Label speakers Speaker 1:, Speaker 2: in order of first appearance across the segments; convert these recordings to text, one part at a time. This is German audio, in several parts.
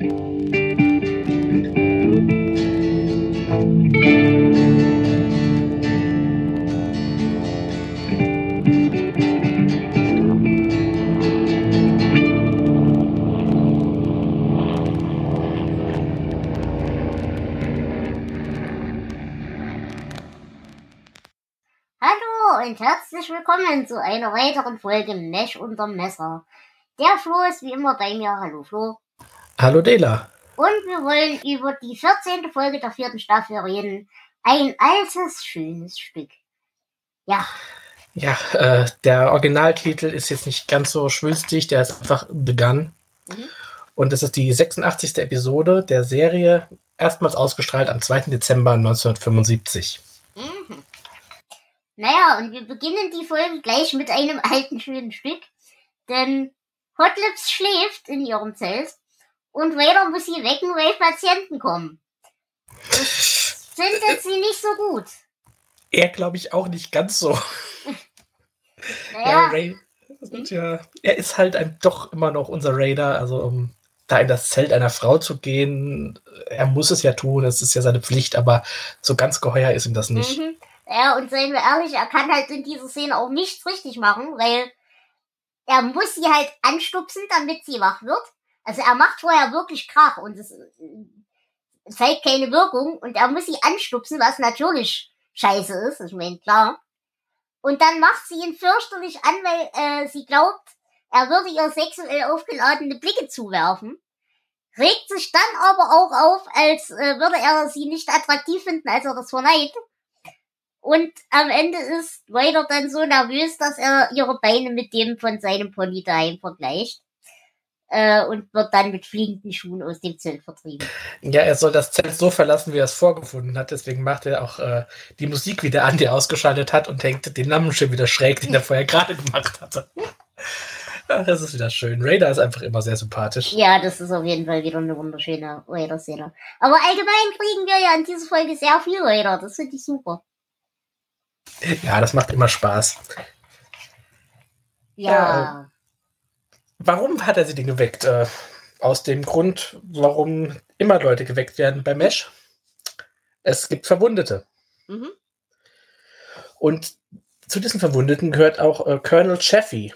Speaker 1: und herzlich willkommen zu einer weiteren Folge Mesh unterm Messer. Der Flo ist wie immer bei mir. Hallo Flo.
Speaker 2: Hallo Dela.
Speaker 1: Und wir wollen über die 14. Folge der vierten Staffel reden. Ein altes, schönes Stück. Ja.
Speaker 2: Ja, äh, der Originaltitel ist jetzt nicht ganz so schwülstig, der ist einfach begann. Mhm. Und es ist die 86. Episode der Serie, erstmals ausgestrahlt am 2. Dezember 1975. Mhm.
Speaker 1: Naja, und wir beginnen die Folge gleich mit einem alten schönen Stück. Denn Hotlips schläft in ihrem Zelt und Vader muss sie wecken, weil Patienten kommen. Das findet sie nicht so gut.
Speaker 2: Er glaube ich auch nicht ganz so. naja. Ja, Ray, ja, er ist halt ein, doch immer noch unser Raider, also um da in das Zelt einer Frau zu gehen, er muss es ja tun, es ist ja seine Pflicht, aber so ganz geheuer ist ihm das nicht. Mhm.
Speaker 1: Ja, und seien wir ehrlich, er kann halt in dieser Szene auch nichts richtig machen, weil er muss sie halt anstupsen, damit sie wach wird. Also er macht vorher wirklich Krach und es, zeigt keine Wirkung und er muss sie anstupsen, was natürlich scheiße ist, ich meine, klar. Und dann macht sie ihn fürchterlich an, weil äh, sie glaubt, er würde ihr sexuell aufgeladene Blicke zuwerfen. Regt sich dann aber auch auf, als äh, würde er sie nicht attraktiv finden, als er das verneint. Und am Ende ist Ryder dann so nervös, dass er ihre Beine mit dem von seinem Pony daheim vergleicht. Äh, und wird dann mit fliegenden Schuhen aus dem Zelt vertrieben.
Speaker 2: Ja, er soll das Zelt so verlassen, wie er es vorgefunden hat. Deswegen macht er auch äh, die Musik wieder an, die er ausgeschaltet hat und hängt den Lampenschirm wieder schräg, den er vorher gerade gemacht hatte. Ja, das ist wieder schön. Raider ist einfach immer sehr sympathisch.
Speaker 1: Ja, das ist auf jeden Fall wieder eine wunderschöne Raider-Szene. Aber allgemein kriegen wir ja in dieser Folge sehr viel Raider. Das finde ich super.
Speaker 2: Ja, das macht immer Spaß. Ja. Äh, warum hat er sie denn geweckt? Äh, aus dem Grund, warum immer Leute geweckt werden bei Mesh. Es gibt Verwundete. Mhm. Und zu diesen Verwundeten gehört auch äh, Colonel Chaffee.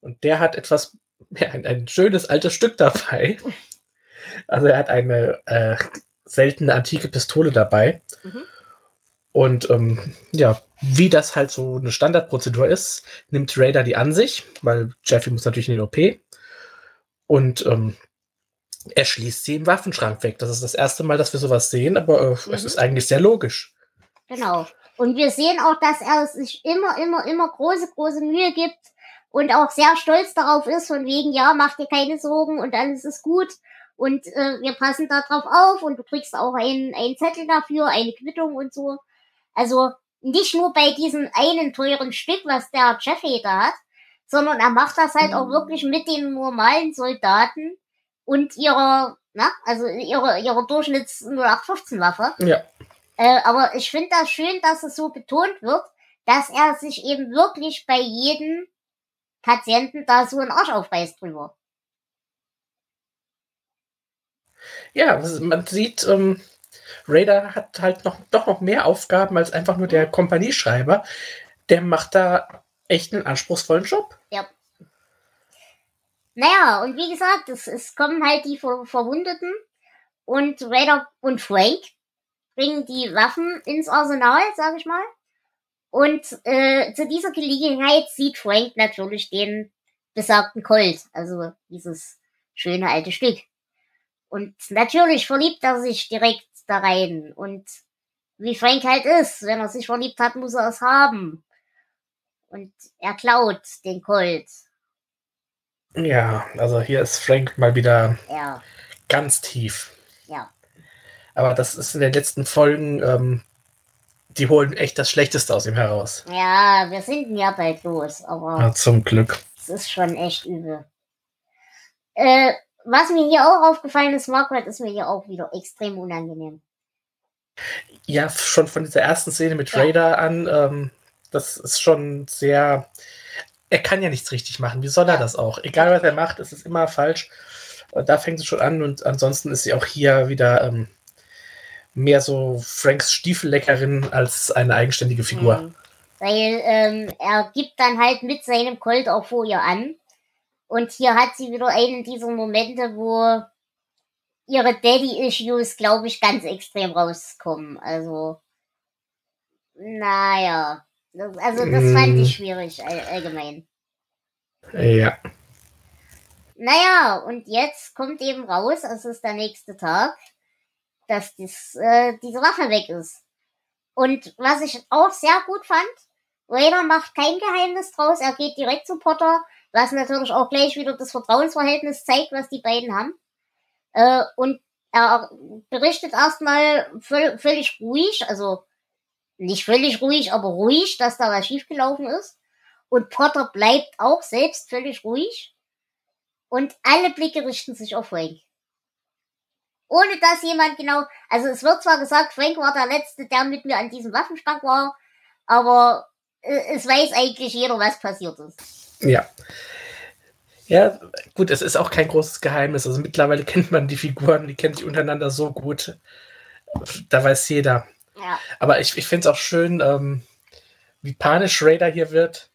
Speaker 2: Und der hat etwas, ja, ein, ein, schönes altes Stück dabei. Also er hat eine äh, seltene antike Pistole dabei. Mhm. Und ähm, ja, wie das halt so eine Standardprozedur ist, nimmt Raider die an sich, weil Jeffy muss natürlich in den OP. Und ähm, er schließt sie im Waffenschrank weg. Das ist das erste Mal, dass wir sowas sehen, aber äh, mhm. es ist eigentlich sehr logisch.
Speaker 1: Genau. Und wir sehen auch, dass er sich immer, immer, immer große, große Mühe gibt und auch sehr stolz darauf ist, von wegen, ja, mach dir keine Sorgen und alles ist gut. Und äh, wir passen da drauf auf und du kriegst auch einen, einen Zettel dafür, eine Quittung und so. Also nicht nur bei diesem einen teuren Stück, was der Jeffy da hat, sondern er macht das halt mhm. auch wirklich mit den normalen Soldaten und ihrer, na, also ihrer, ihrer Durchschnitts 0815 Waffe. Ja. Äh, aber ich finde das schön, dass es so betont wird, dass er sich eben wirklich bei jedem Patienten da so einen Arsch aufreißt drüber.
Speaker 2: Ja, man sieht, ähm, Raider hat halt noch, doch noch mehr Aufgaben als einfach nur der Kompanieschreiber. Der macht da echt einen anspruchsvollen Job. Ja.
Speaker 1: Naja, und wie gesagt, es, es kommen halt die Ver Verwundeten und Raider und Frank bringen die Waffen ins Arsenal, sag ich mal. Und äh, zu dieser Gelegenheit sieht Frank natürlich den besagten Colt, also dieses schöne alte Stück. Und natürlich verliebt er sich direkt da rein. Und wie Frank halt ist, wenn er sich verliebt hat, muss er es haben. Und er klaut den Colt.
Speaker 2: Ja, also hier ist Frank mal wieder ja. ganz tief. Ja. Aber das ist in den letzten Folgen, ähm, die holen echt das Schlechteste aus ihm heraus.
Speaker 1: Ja, wir sind ja bald los, aber.
Speaker 2: Ja, zum Glück.
Speaker 1: Es ist schon echt übel. Äh, was mir hier auch aufgefallen ist, Margaret ist mir hier auch wieder extrem unangenehm.
Speaker 2: Ja, schon von dieser ersten Szene mit ja. Raider an, ähm, das ist schon sehr. Er kann ja nichts richtig machen. Wie soll er das auch? Egal was er macht, ist es immer falsch. Da fängt sie schon an und ansonsten ist sie auch hier wieder ähm, mehr so Franks Stiefelleckerin als eine eigenständige Figur. Mhm.
Speaker 1: Weil ähm, er gibt dann halt mit seinem Colt auch vor ihr an. Und hier hat sie wieder einen dieser Momente, wo ihre Daddy-Issues, glaube ich, ganz extrem rauskommen. Also, naja. Also, das mm. fand ich schwierig all, allgemein.
Speaker 2: Ja.
Speaker 1: Naja, und jetzt kommt eben raus, es ist der nächste Tag, dass das, äh, diese Waffe weg ist. Und was ich auch sehr gut fand, Raider macht kein Geheimnis draus, er geht direkt zu Potter, was natürlich auch gleich wieder das Vertrauensverhältnis zeigt, was die beiden haben. Äh, und er berichtet erstmal völlig ruhig, also nicht völlig ruhig, aber ruhig, dass da was schiefgelaufen ist. Und Potter bleibt auch selbst völlig ruhig. Und alle Blicke richten sich auf Frank. Ohne dass jemand genau, also es wird zwar gesagt, Frank war der Letzte, der mit mir an diesem Waffenschrank war, aber äh, es weiß eigentlich jeder, was passiert ist.
Speaker 2: Ja. Ja, gut, es ist auch kein großes Geheimnis. Also mittlerweile kennt man die Figuren, die kennen sich untereinander so gut. Da weiß jeder. Ja. Aber ich, ich finde es auch schön, ähm, wie panisch Raider hier wird.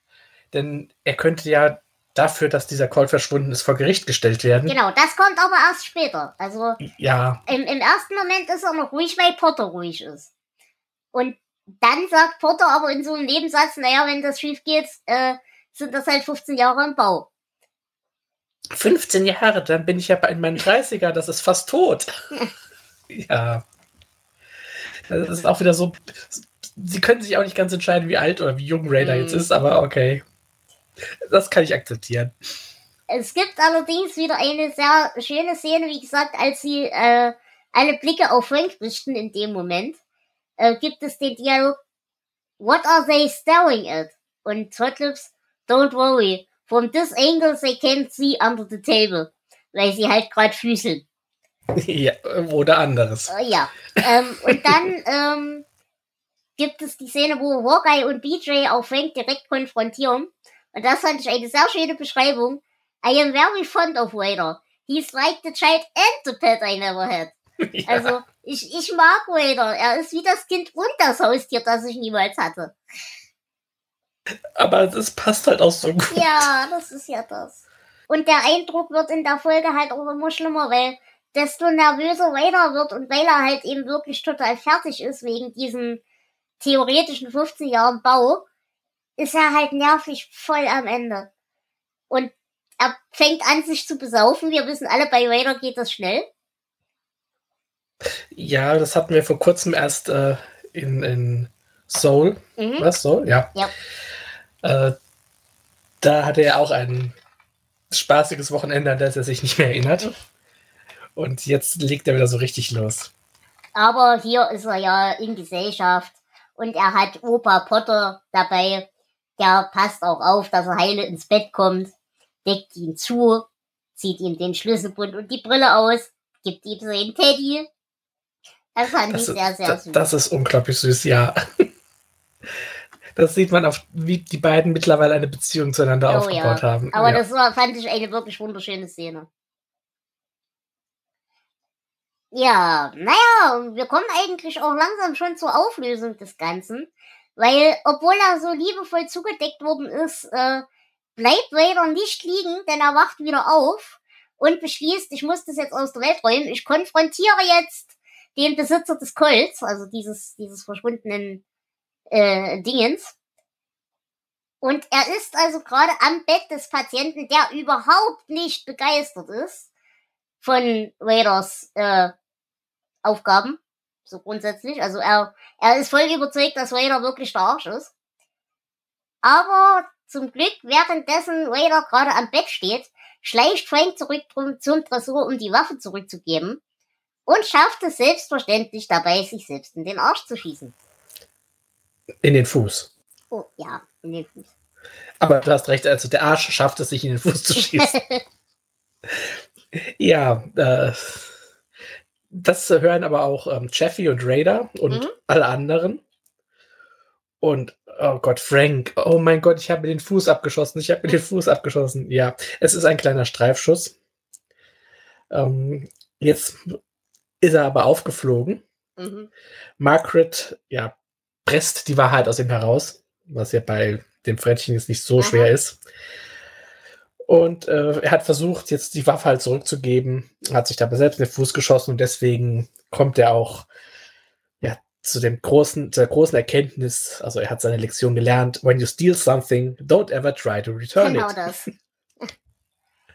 Speaker 2: Denn er könnte ja dafür, dass dieser Call verschwunden ist, vor Gericht gestellt werden.
Speaker 1: Genau, das kommt aber erst später. Also
Speaker 2: ja.
Speaker 1: im, im ersten Moment ist er noch ruhig, weil Potter ruhig ist. Und dann sagt Potter aber in so einem Nebensatz, naja, wenn das schief geht, äh, sind das halt 15 Jahre im Bau.
Speaker 2: 15 Jahre, dann bin ich ja in meinen 30er, das ist fast tot. ja. Das ist auch wieder so. Sie können sich auch nicht ganz entscheiden, wie alt oder wie jung Raider mm. jetzt ist, aber okay. Das kann ich akzeptieren.
Speaker 1: Es gibt allerdings wieder eine sehr schöne Szene, wie gesagt, als sie äh, alle Blicke auf Frank richten in dem Moment, äh, gibt es den Dialog What are they staring at? Und Hotlips, don't worry, from this angle they can't see under the table, weil sie halt gerade füßeln.
Speaker 2: Ja, oder anderes.
Speaker 1: Äh, ja. Ähm, und dann ähm, gibt es die Szene, wo Hawkeye und BJ auch Frank direkt konfrontieren. Und das fand ich eine sehr schöne Beschreibung. I am very fond of Vader. He's like the child and the pet I never had. Ja. Also, ich, ich mag Vader. Er ist wie das Kind und das Haustier, das ich niemals hatte.
Speaker 2: Aber das passt halt auch so gut.
Speaker 1: Ja, das ist ja das. Und der Eindruck wird in der Folge halt auch immer schlimmer, weil desto nervöser Vader wird und weil er halt eben wirklich total fertig ist wegen diesem theoretischen 15 Jahren Bau, ist er halt nervig voll am Ende. Und er fängt an, sich zu besaufen. Wir wissen alle, bei Vader geht das schnell.
Speaker 2: Ja, das hatten wir vor kurzem erst äh, in, in Soul. Mhm. Was? Soul? Ja.
Speaker 1: ja.
Speaker 2: Äh, da hatte er auch ein spaßiges Wochenende, an das er sich nicht mehr erinnert. Und jetzt legt er wieder so richtig los.
Speaker 1: Aber hier ist er ja in Gesellschaft und er hat Opa Potter dabei. Der passt auch auf, dass er heile ins Bett kommt, deckt ihn zu, zieht ihm den Schlüsselbund und die Brille aus, gibt ihm seinen Teddy. Das fand das ich sehr, sehr
Speaker 2: das, süß. Das ist unglaublich süß, ja. Das sieht man auf, wie die beiden mittlerweile eine Beziehung zueinander oh, aufgebaut ja. haben.
Speaker 1: Aber ja. das war, fand ich eine wirklich wunderschöne Szene. Ja, naja, wir kommen eigentlich auch langsam schon zur Auflösung des Ganzen. Weil, obwohl er so liebevoll zugedeckt worden ist, äh, bleibt Vader nicht liegen, denn er wacht wieder auf und beschließt, ich muss das jetzt aus der Welt räumen. Ich konfrontiere jetzt den Besitzer des Colts, also dieses, dieses verschwundenen äh, Dingens. Und er ist also gerade am Bett des Patienten, der überhaupt nicht begeistert ist von Raiders äh, Aufgaben. So grundsätzlich. Also er, er ist voll überzeugt, dass Raider wirklich der Arsch ist. Aber zum Glück, währenddessen Raider gerade am Bett steht, schleicht Frank zurück zum Tresor, um die Waffe zurückzugeben und schafft es selbstverständlich dabei, sich selbst in den Arsch zu schießen.
Speaker 2: In den Fuß.
Speaker 1: Oh, ja, in den Fuß.
Speaker 2: Aber du hast recht, also der Arsch schafft es, sich in den Fuß zu schießen. ja, äh, das hören aber auch ähm, Jeffy und Raider und mhm. alle anderen. Und oh Gott, Frank, oh mein Gott, ich habe mir den Fuß abgeschossen, ich habe mir den Fuß abgeschossen. Ja, es ist ein kleiner Streifschuss. Ähm, jetzt ist er aber aufgeflogen. Mhm. Margaret, ja, presst die Wahrheit aus ihm heraus, was ja bei dem Frettchen jetzt nicht so Aha. schwer ist. Und äh, er hat versucht, jetzt die Waffe halt zurückzugeben, hat sich dabei selbst in den Fuß geschossen und deswegen kommt er auch ja, zu dem großen, zur großen Erkenntnis, also er hat seine Lektion gelernt, when you steal something, don't ever try to return genau it. Genau das.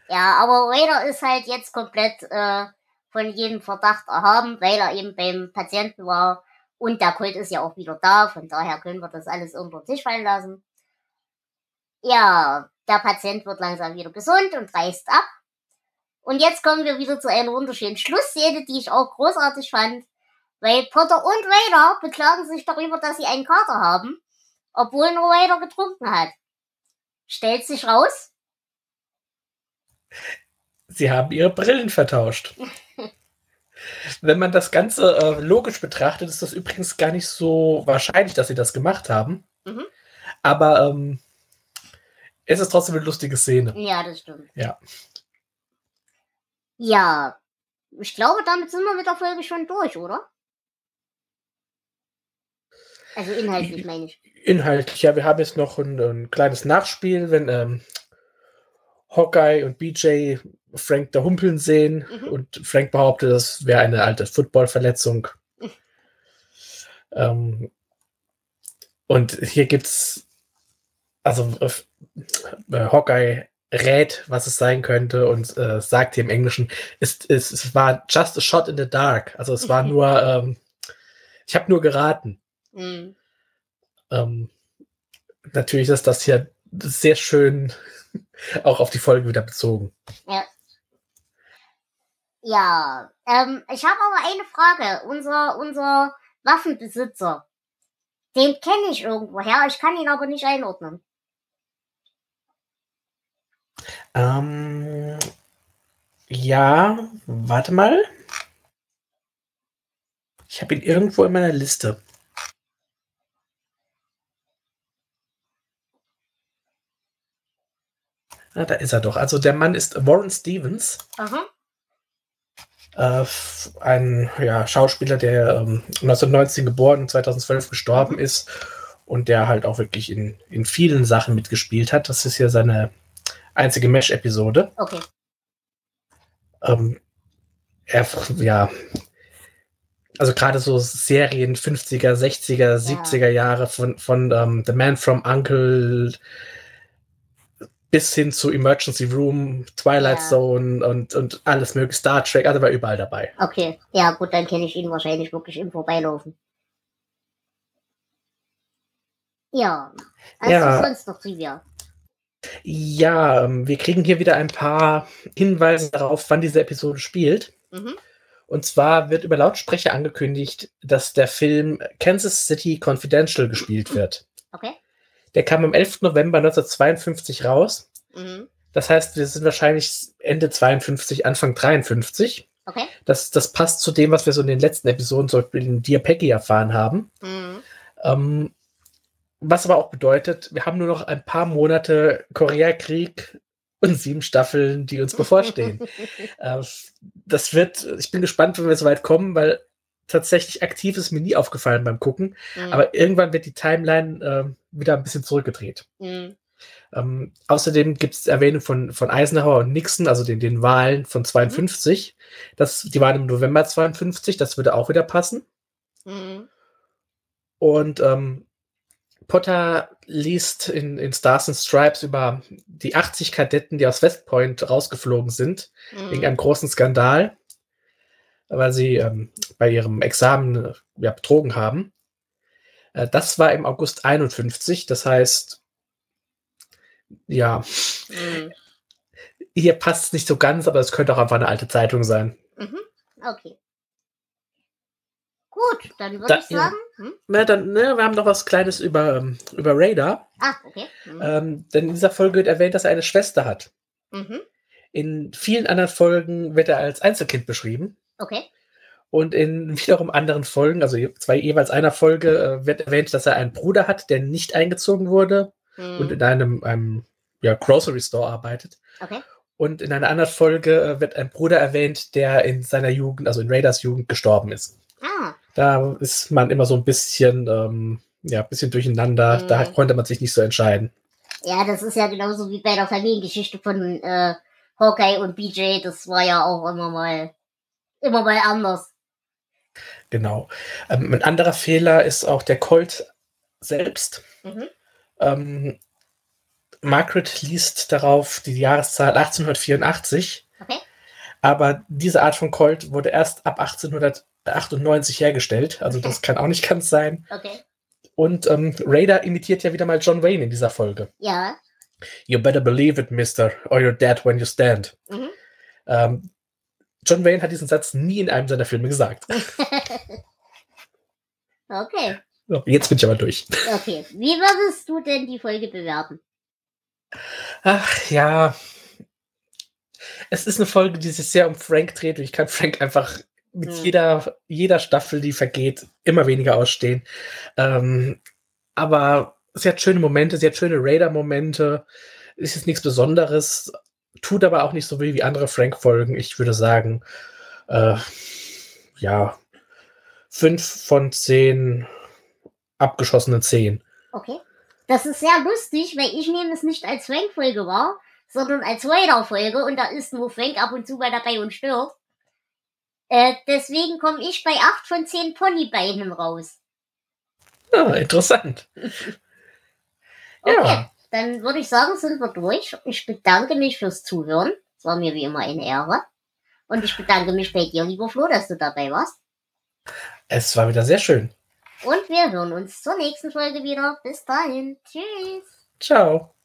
Speaker 1: ja, aber Raider ist halt jetzt komplett äh, von jedem Verdacht erhaben, weil er eben beim Patienten war und der Kult ist ja auch wieder da, von daher können wir das alles unter den Tisch fallen lassen. Ja, der Patient wird langsam wieder gesund und reist ab. Und jetzt kommen wir wieder zu einer wunderschönen Schlussszene, die ich auch großartig fand. Weil Potter und Raider beklagen sich darüber, dass sie einen Kater haben, obwohl nur Raider getrunken hat. Stellt sich raus.
Speaker 2: Sie haben ihre Brillen vertauscht. Wenn man das Ganze äh, logisch betrachtet, ist das übrigens gar nicht so wahrscheinlich, dass sie das gemacht haben. Mhm. Aber ähm, es ist trotzdem eine lustige Szene.
Speaker 1: Ja, das stimmt.
Speaker 2: Ja.
Speaker 1: Ja, ich glaube, damit sind wir mit der Folge schon durch, oder? Also inhaltlich meine ich.
Speaker 2: Inhaltlich, ja, wir haben jetzt noch ein, ein kleines Nachspiel, wenn ähm, Hawkeye und BJ Frank da humpeln sehen mhm. und Frank behauptet, das wäre eine alte Footballverletzung. Mhm. Ähm, und hier gibt es also äh, Hawkeye rät, was es sein könnte und äh, sagt hier im Englischen, es, es, es war just a shot in the dark. Also es war nur, ähm, ich habe nur geraten. Mhm. Ähm, natürlich ist das hier sehr schön auch auf die Folge wieder bezogen.
Speaker 1: Ja. Ja, ähm, ich habe aber eine Frage. Unser, unser Waffenbesitzer, den kenne ich irgendwoher, ich kann ihn aber nicht einordnen.
Speaker 2: Ähm, ja, warte mal. Ich habe ihn irgendwo in meiner Liste. Ah, da ist er doch. Also der Mann ist Warren Stevens. Aha. Äh, ein ja, Schauspieler, der ähm, 1919 geboren und 2012 gestorben mhm. ist und der halt auch wirklich in, in vielen Sachen mitgespielt hat. Das ist ja seine einzige Mesh-Episode.
Speaker 1: Okay.
Speaker 2: Ähm, er, ja, also gerade so Serien 50er, 60er, 70er Jahre von, von um, ähm, The Man from Uncle bis hin zu Emergency Room, Twilight ja. Zone und, und alles mögliche, Star Trek, also war überall dabei.
Speaker 1: Okay, ja gut, dann kenne ich ihn wahrscheinlich wirklich im Vorbeilaufen. Ja, also ja. sonst noch Trivia.
Speaker 2: Ja, ähm, wir kriegen hier wieder ein paar Hinweise darauf, wann diese Episode spielt. Mhm. Und zwar wird über Lautsprecher angekündigt, dass der Film Kansas City Confidential gespielt wird.
Speaker 1: Okay.
Speaker 2: Der kam am 11. November 1952 raus. Mhm. Das heißt, wir sind wahrscheinlich Ende 52, Anfang 53.
Speaker 1: Okay.
Speaker 2: Das, das passt zu dem, was wir so in den letzten Episoden, zum Beispiel in Dear Peggy, erfahren haben. Mhm. Ähm, was aber auch bedeutet, wir haben nur noch ein paar Monate Koreakrieg und sieben Staffeln, die uns bevorstehen. äh, das wird, ich bin gespannt, wenn wir so weit kommen, weil tatsächlich aktiv ist mir nie aufgefallen beim Gucken. Mhm. Aber irgendwann wird die Timeline äh, wieder ein bisschen zurückgedreht. Mhm. Ähm, außerdem gibt es Erwähnung von, von Eisenhower und Nixon, also den, den Wahlen von 52. Mhm. Das, die waren im November 52, das würde auch wieder passen. Mhm. Und ähm, Potter liest in, in Stars and Stripes über die 80 Kadetten, die aus West Point rausgeflogen sind, mhm. wegen einem großen Skandal, weil sie ähm, bei ihrem Examen äh, ja, betrogen haben. Äh, das war im August 51, das heißt, ja, mhm. hier passt es nicht so ganz, aber es könnte auch einfach eine alte Zeitung sein.
Speaker 1: Mhm. Okay. Gut, dann würde da, ich sagen.
Speaker 2: Hm? Na, dann, ne, wir haben noch was Kleines über, ähm, über Radar.
Speaker 1: Ah, okay.
Speaker 2: Mhm. Ähm, denn in dieser Folge wird erwähnt, dass er eine Schwester hat. Mhm. In vielen anderen Folgen wird er als Einzelkind beschrieben.
Speaker 1: Okay.
Speaker 2: Und in wiederum anderen Folgen, also zwei jeweils einer Folge, äh, wird erwähnt, dass er einen Bruder hat, der nicht eingezogen wurde mhm. und in einem, einem ja, Grocery Store arbeitet.
Speaker 1: Okay.
Speaker 2: Und in einer anderen Folge äh, wird ein Bruder erwähnt, der in seiner Jugend, also in Raiders Jugend, gestorben ist. Ah. Da ist man immer so ein bisschen, ähm, ja, ein bisschen durcheinander. Mhm. Da konnte man sich nicht so entscheiden.
Speaker 1: Ja, das ist ja genauso wie bei der Familiengeschichte von äh, Hawkeye und BJ. Das war ja auch immer mal, immer mal anders.
Speaker 2: Genau. Ähm, ein anderer Fehler ist auch der Colt selbst. Mhm. Ähm, Margaret liest darauf die Jahreszahl 1884. Okay. Aber diese Art von Colt wurde erst ab 1898 hergestellt. Also das kann auch nicht ganz sein. Okay. Und ähm, Raider imitiert ja wieder mal John Wayne in dieser Folge.
Speaker 1: Ja.
Speaker 2: You better believe it, Mister, or you're dead when you stand. Mhm. Ähm, John Wayne hat diesen Satz nie in einem seiner Filme gesagt.
Speaker 1: okay.
Speaker 2: So, jetzt bin ich aber durch.
Speaker 1: Okay. Wie würdest du denn die Folge bewerten?
Speaker 2: Ach ja. Es ist eine Folge, die sich sehr um Frank dreht und ich kann Frank einfach mit hm. jeder, jeder Staffel, die vergeht, immer weniger ausstehen. Ähm, aber sie hat schöne Momente, sie hat schöne Raider-Momente. Es ist nichts Besonderes, tut aber auch nicht so weh wie andere Frank-Folgen. Ich würde sagen, äh, ja, fünf von zehn abgeschossene zehn.
Speaker 1: Okay. Das ist sehr lustig, weil ich nehme es nicht als Frank-Folge wahr, sondern als Raider-Folge und da ist nur Frank ab und zu mal dabei und stört. Äh, deswegen komme ich bei 8 von 10 Ponybeinen raus.
Speaker 2: Ah, interessant.
Speaker 1: okay, ja. Dann würde ich sagen, sind wir durch. Ich bedanke mich fürs Zuhören. Es war mir wie immer eine Ehre. Und ich bedanke mich bei dir, lieber Flo, dass du dabei warst.
Speaker 2: Es war wieder sehr schön.
Speaker 1: Und wir hören uns zur nächsten Folge wieder. Bis dahin. Tschüss.
Speaker 2: Ciao.